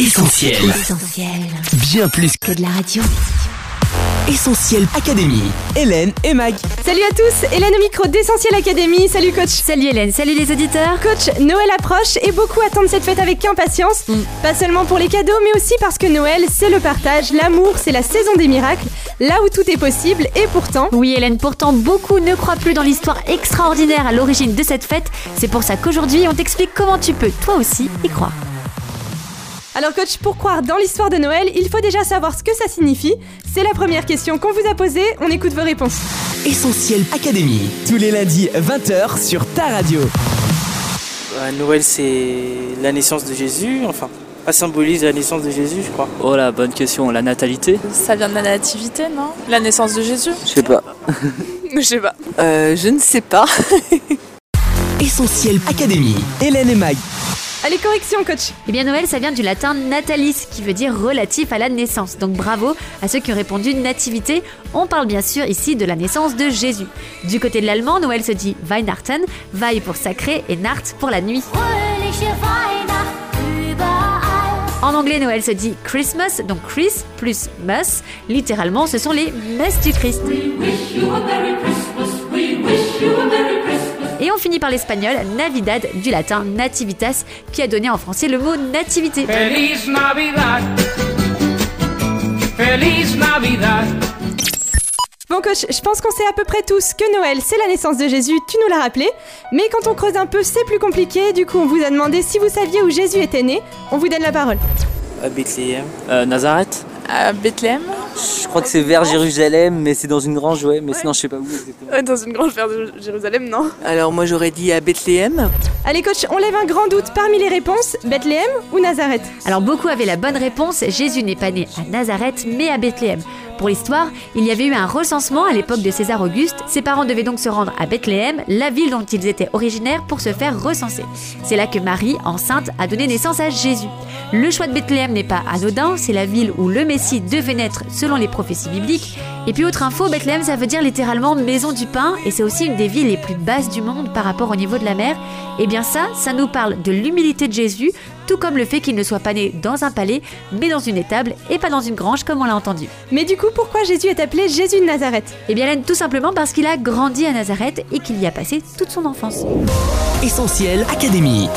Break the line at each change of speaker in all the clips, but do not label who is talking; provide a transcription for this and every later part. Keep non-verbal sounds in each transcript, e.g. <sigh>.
Essentiel.
Essentiel.
Bien plus
Que de la radio.
Essentiel Académie. Hélène et Mag.
Salut à tous, Hélène au micro d'Essentiel Academy. Salut coach.
Salut Hélène, salut les auditeurs.
Coach, Noël approche et beaucoup attendent cette fête avec impatience. Pas seulement pour les cadeaux, mais aussi parce que Noël, c'est le partage, l'amour, c'est la saison des miracles, là où tout est possible. Et pourtant,
Oui Hélène, pourtant beaucoup ne croient plus dans l'histoire extraordinaire à l'origine de cette fête. C'est pour ça qu'aujourd'hui on t'explique comment tu peux toi aussi y croire.
Alors coach, pour croire dans l'histoire de Noël, il faut déjà savoir ce que ça signifie. C'est la première question qu'on vous a posée. On écoute vos réponses.
Essentiel Académie. Tous les lundis 20h sur ta radio.
Bah, Noël, c'est la naissance de Jésus, enfin, ça symbolise la naissance de Jésus, je crois.
Oh la bonne question, la natalité
Ça vient de la nativité, non? La naissance de Jésus?
Je sais pas. <laughs>
Je sais pas.
Euh, je ne sais pas.
Essentiel Académie. Hélène et Mag.
Allez, correction coach.
Eh bien Noël, ça vient du latin natalis, qui veut dire relatif à la naissance. Donc bravo à ceux qui ont répondu nativité. On parle bien sûr ici de la naissance de Jésus. Du côté de l'allemand, Noël se dit Weihnachten, Weih pour sacré et Nacht pour la nuit. En anglais, Noël se dit Christmas, donc Chris plus Mus. Littéralement, ce sont les messes du Christ. Et on finit par l'espagnol Navidad, du latin nativitas, qui a donné en français le mot nativité.
Feliz Navidad. Feliz Navidad.
Bon coach, je pense qu'on sait à peu près tous que Noël, c'est la naissance de Jésus, tu nous l'as rappelé. Mais quand on creuse un peu, c'est plus compliqué. Du coup, on vous a demandé si vous saviez où Jésus était né. On vous donne la parole.
À Bethléem.
Euh, Nazareth
À Bethléem
Je crois que c'est vers Jérusalem, mais c'est dans une grange, ouais, mais sinon je sais pas où exactement.
Ouais, Dans une grange vers Jérusalem, non
Alors moi j'aurais dit à Bethléem.
Allez coach, on lève un grand doute parmi les réponses. Bethléem ou Nazareth?
Alors beaucoup avaient la bonne réponse, Jésus n'est pas né à Nazareth mais à Bethléem. Pour l'histoire, il y avait eu un recensement à l'époque de César Auguste. Ses parents devaient donc se rendre à Bethléem, la ville dont ils étaient originaires, pour se faire recenser. C'est là que Marie, enceinte, a donné naissance à Jésus. Le choix de Bethléem n'est pas anodin, c'est la ville où le Messie devait naître selon les prophéties bibliques. Et puis autre info, Bethléem ça veut dire littéralement maison du pain et c'est aussi une des villes les plus basses du monde par rapport au niveau de la mer. Et bien ça, ça nous parle de l'humilité de Jésus, tout comme le fait qu'il ne soit pas né dans un palais, mais dans une étable et pas dans une grange comme on l'a entendu.
Mais du coup, pourquoi Jésus est appelé Jésus de Nazareth?
Eh bien Hélène, tout simplement parce qu'il a grandi à Nazareth et qu'il y a passé toute son enfance.
Essentiel Académie.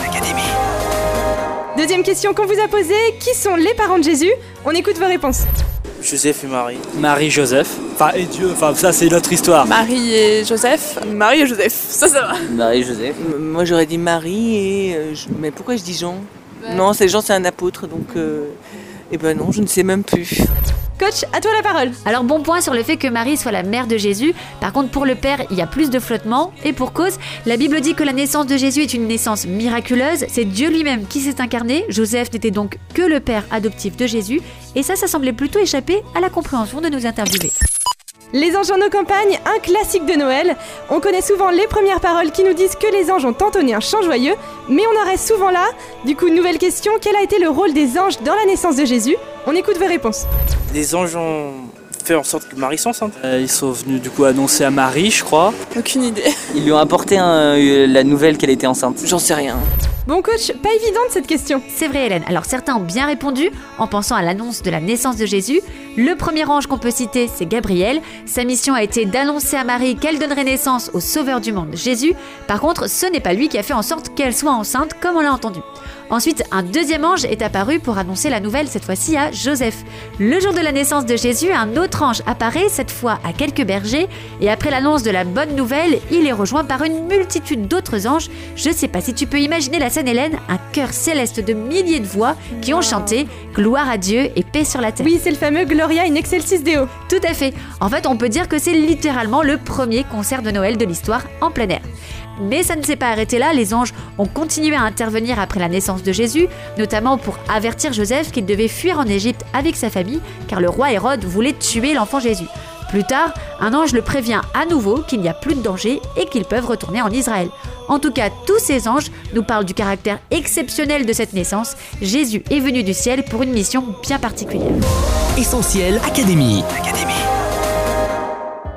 Deuxième question qu'on vous a posée, qui sont les parents de Jésus? On écoute vos réponses.
Joseph et Marie.
Marie-Joseph. Enfin, et Dieu, enfin, ça c'est notre histoire.
Marie et Joseph Marie et Joseph, ça, ça va.
Marie-Joseph.
M- Moi j'aurais dit Marie et... euh, je- Mais pourquoi je dis Jean? Non, c'est Jean, c'est un apôtre, donc... euh, Eh ben non, je ne sais même plus.
Coach, à toi la parole.
Alors bon point sur le fait que Marie soit la mère de Jésus. Par contre pour le père, il y a plus de flottement et pour cause, la Bible dit que la naissance de Jésus est une naissance miraculeuse. C'est Dieu lui-même qui s'est incarné. Joseph n'était donc que le père adoptif de Jésus et ça, ça semblait plutôt échapper à la compréhension de nos interviewés.
Les anges en nos campagnes, un classique de Noël. On connaît souvent les premières paroles qui nous disent que les anges ont entonné un chant joyeux, mais on en reste souvent là. Du coup, nouvelle question, quel a été le rôle des anges dans la naissance de Jésus On écoute vos réponses.
Les anges ont fait en sorte que Marie soit enceinte.
Euh, ils sont venus du coup annoncer à Marie, je crois.
Aucune idée.
Ils lui ont apporté un- euh, la nouvelle qu'elle était enceinte.
J'en sais rien.
Bon coach, pas évidente cette question.
C'est vrai Hélène. Alors certains ont bien répondu en pensant à l'annonce de la naissance de Jésus. Le premier ange qu'on peut citer, c'est Gabriel. Sa mission a été d'annoncer à Marie qu'elle donnerait naissance au Sauveur du monde, Jésus. Par contre, ce n'est pas lui qui a fait en sorte qu'elle soit enceinte, comme on l'a entendu. Ensuite, un deuxième ange est apparu pour annoncer la nouvelle, cette fois-ci à Joseph. Le jour de la naissance de Jésus, un autre ange apparaît, cette fois à quelques bergers, et après l'annonce de la bonne nouvelle, il est rejoint par une multitude d'autres anges. Je sais pas si tu peux imaginer la scène Hélène, un chœur céleste de milliers de voix qui ont chanté Gloire à Dieu et paix sur la terre.
Oui, c'est le fameux Gloria in Excelsis Deo.
Tout à fait. En fait, on peut dire que c'est littéralement le premier concert de Noël de l'histoire en plein air. Mais ça ne s'est pas arrêté là, les anges ont continué à intervenir après la naissance de Jésus, notamment pour avertir Joseph qu'il devait fuir en Égypte avec sa famille, car le roi Hérode voulait tuer l'enfant Jésus. Plus tard, un ange le prévient à nouveau qu'il n'y a plus de danger et qu'ils peuvent retourner en Israël. En tout cas, tous ces anges nous parlent du caractère exceptionnel de cette naissance. Jésus est venu du ciel pour une mission bien particulière.
Essentiel Académie.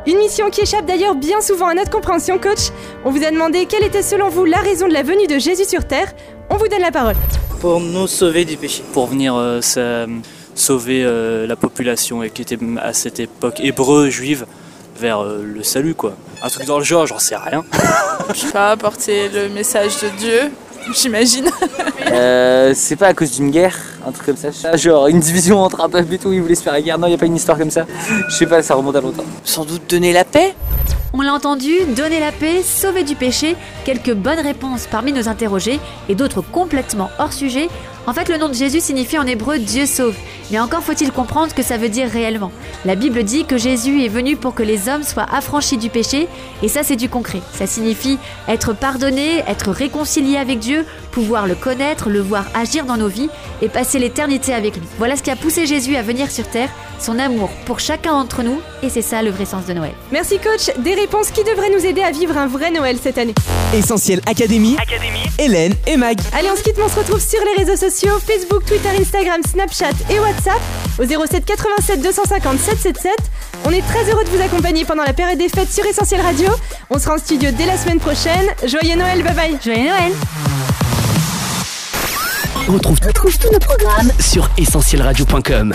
Une mission qui échappe d'ailleurs bien souvent à notre compréhension, coach. On vous a demandé quelle était selon vous la raison de la venue de Jésus sur Terre. On vous donne la parole.
Pour nous sauver du péché.
pour venir euh, sa- sauver euh, la population et qui était à cette époque hébreu, juive, vers euh, le salut quoi. Un truc dans le genre, j'en sais rien. <laughs>
Je sais pas, apporter le message de Dieu, j'imagine.
Euh, c'est pas à cause d'une guerre, un truc comme ça. Genre une division entre un peuple et tout, ils voulaient se faire la guerre. Non, y a pas une histoire comme ça. Je sais pas, ça remonte à longtemps.
Sans doute donner la paix.
On l'a entendu, donner la paix, sauver du péché, quelques bonnes réponses parmi nos interrogés et d'autres complètement hors sujet. En fait, le nom de Jésus signifie en hébreu Dieu sauve. Mais encore faut-il comprendre ce que ça veut dire réellement. La Bible dit que Jésus est venu pour que les hommes soient affranchis du péché, et ça c'est du concret. Ça signifie être pardonné, être réconcilié avec Dieu, pouvoir le connaître, le voir agir dans nos vies et passer l'éternité avec lui. Voilà ce qui a poussé Jésus à venir sur terre, son amour pour chacun d'entre nous, et c'est ça le vrai sens de Noël.
Merci coach, des réponses qui devraient nous aider à vivre un vrai Noël cette année.
Essentiel Académie, Hélène et Mag.
Allez, on se quitte, on se retrouve sur les réseaux sociaux Facebook, Twitter, Instagram, Snapchat et WhatsApp au 07 87 250 777. On est très heureux de vous accompagner pendant la période des fêtes sur Essentiel Radio. On sera en studio dès la semaine prochaine. Joyeux Noël, bye bye.
Joyeux Noël
Retrouve, retrouve tous nos programmes sur essentielradio.com.